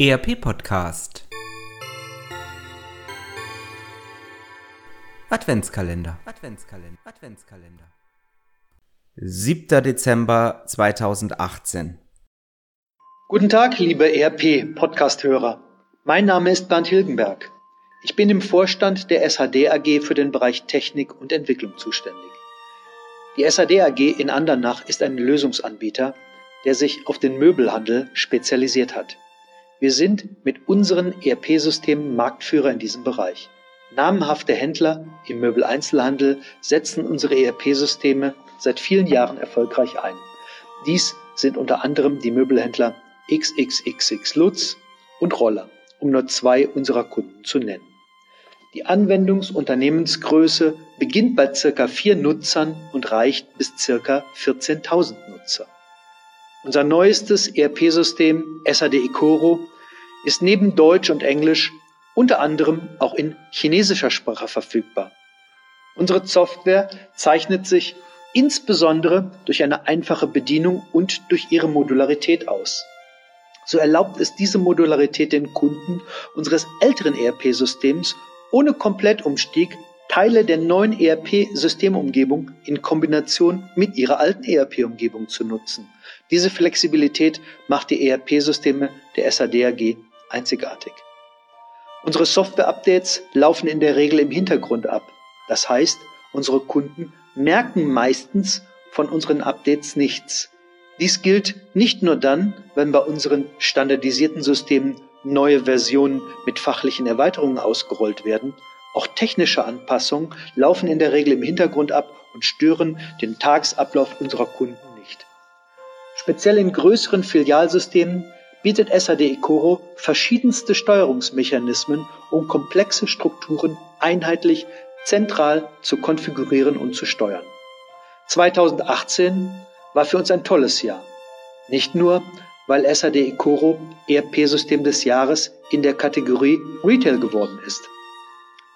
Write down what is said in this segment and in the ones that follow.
ERP Podcast Adventskalender Adventskalender Adventskalender 7. Dezember 2018 Guten Tag, liebe ERP Podcast-Hörer. Mein Name ist Bernd Hilgenberg. Ich bin im Vorstand der SHD AG für den Bereich Technik und Entwicklung zuständig. Die SHD AG in Andernach ist ein Lösungsanbieter, der sich auf den Möbelhandel spezialisiert hat. Wir sind mit unseren ERP-Systemen Marktführer in diesem Bereich. Namenhafte Händler im Möbeleinzelhandel setzen unsere ERP-Systeme seit vielen Jahren erfolgreich ein. Dies sind unter anderem die Möbelhändler XXXX Lutz und Roller, um nur zwei unserer Kunden zu nennen. Die Anwendungsunternehmensgröße beginnt bei circa vier Nutzern und reicht bis circa 14.000 Nutzer. Unser neuestes ERP-System SAD Icoro ist neben Deutsch und Englisch unter anderem auch in chinesischer Sprache verfügbar. Unsere Software zeichnet sich insbesondere durch eine einfache Bedienung und durch ihre Modularität aus. So erlaubt es diese Modularität den Kunden unseres älteren ERP-Systems ohne Komplettumstieg Teile der neuen ERP-Systemumgebung in Kombination mit ihrer alten ERP-Umgebung zu nutzen. Diese Flexibilität macht die ERP-Systeme der SAD einzigartig. Unsere Software-Updates laufen in der Regel im Hintergrund ab. Das heißt, unsere Kunden merken meistens von unseren Updates nichts. Dies gilt nicht nur dann, wenn bei unseren standardisierten Systemen neue Versionen mit fachlichen Erweiterungen ausgerollt werden, auch technische Anpassungen laufen in der Regel im Hintergrund ab und stören den Tagesablauf unserer Kunden nicht. Speziell in größeren Filialsystemen bietet SAD Icoro verschiedenste Steuerungsmechanismen, um komplexe Strukturen einheitlich zentral zu konfigurieren und zu steuern. 2018 war für uns ein tolles Jahr. Nicht nur, weil SAD Icoro ERP-System des Jahres in der Kategorie Retail geworden ist.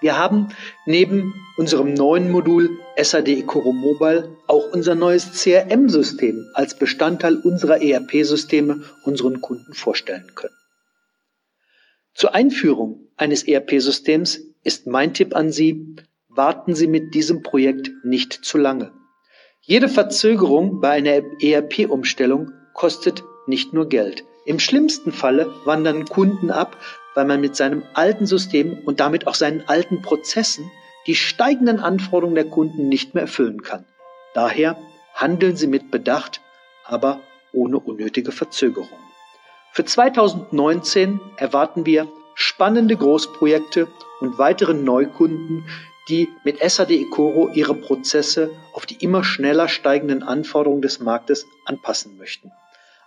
Wir haben neben unserem neuen Modul SAD Ecoro Mobile auch unser neues CRM-System als Bestandteil unserer ERP-Systeme unseren Kunden vorstellen können. Zur Einführung eines ERP-Systems ist mein Tipp an Sie, warten Sie mit diesem Projekt nicht zu lange. Jede Verzögerung bei einer ERP-Umstellung kostet nicht nur Geld. Im schlimmsten Falle wandern Kunden ab, weil man mit seinem alten System und damit auch seinen alten Prozessen die steigenden Anforderungen der Kunden nicht mehr erfüllen kann. Daher handeln Sie mit Bedacht, aber ohne unnötige Verzögerung. Für 2019 erwarten wir spannende Großprojekte und weitere Neukunden, die mit SAD Ecoro ihre Prozesse auf die immer schneller steigenden Anforderungen des Marktes anpassen möchten.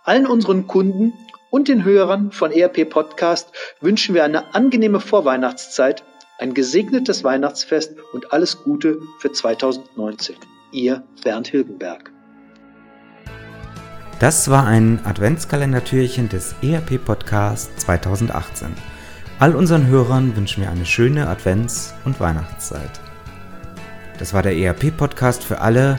Allen unseren Kunden und den Hörern von ERP Podcast wünschen wir eine angenehme Vorweihnachtszeit, ein gesegnetes Weihnachtsfest und alles Gute für 2019. Ihr Bernd Hilgenberg. Das war ein Adventskalendertürchen des ERP Podcast 2018. All unseren Hörern wünschen wir eine schöne Advents- und Weihnachtszeit. Das war der ERP Podcast für alle,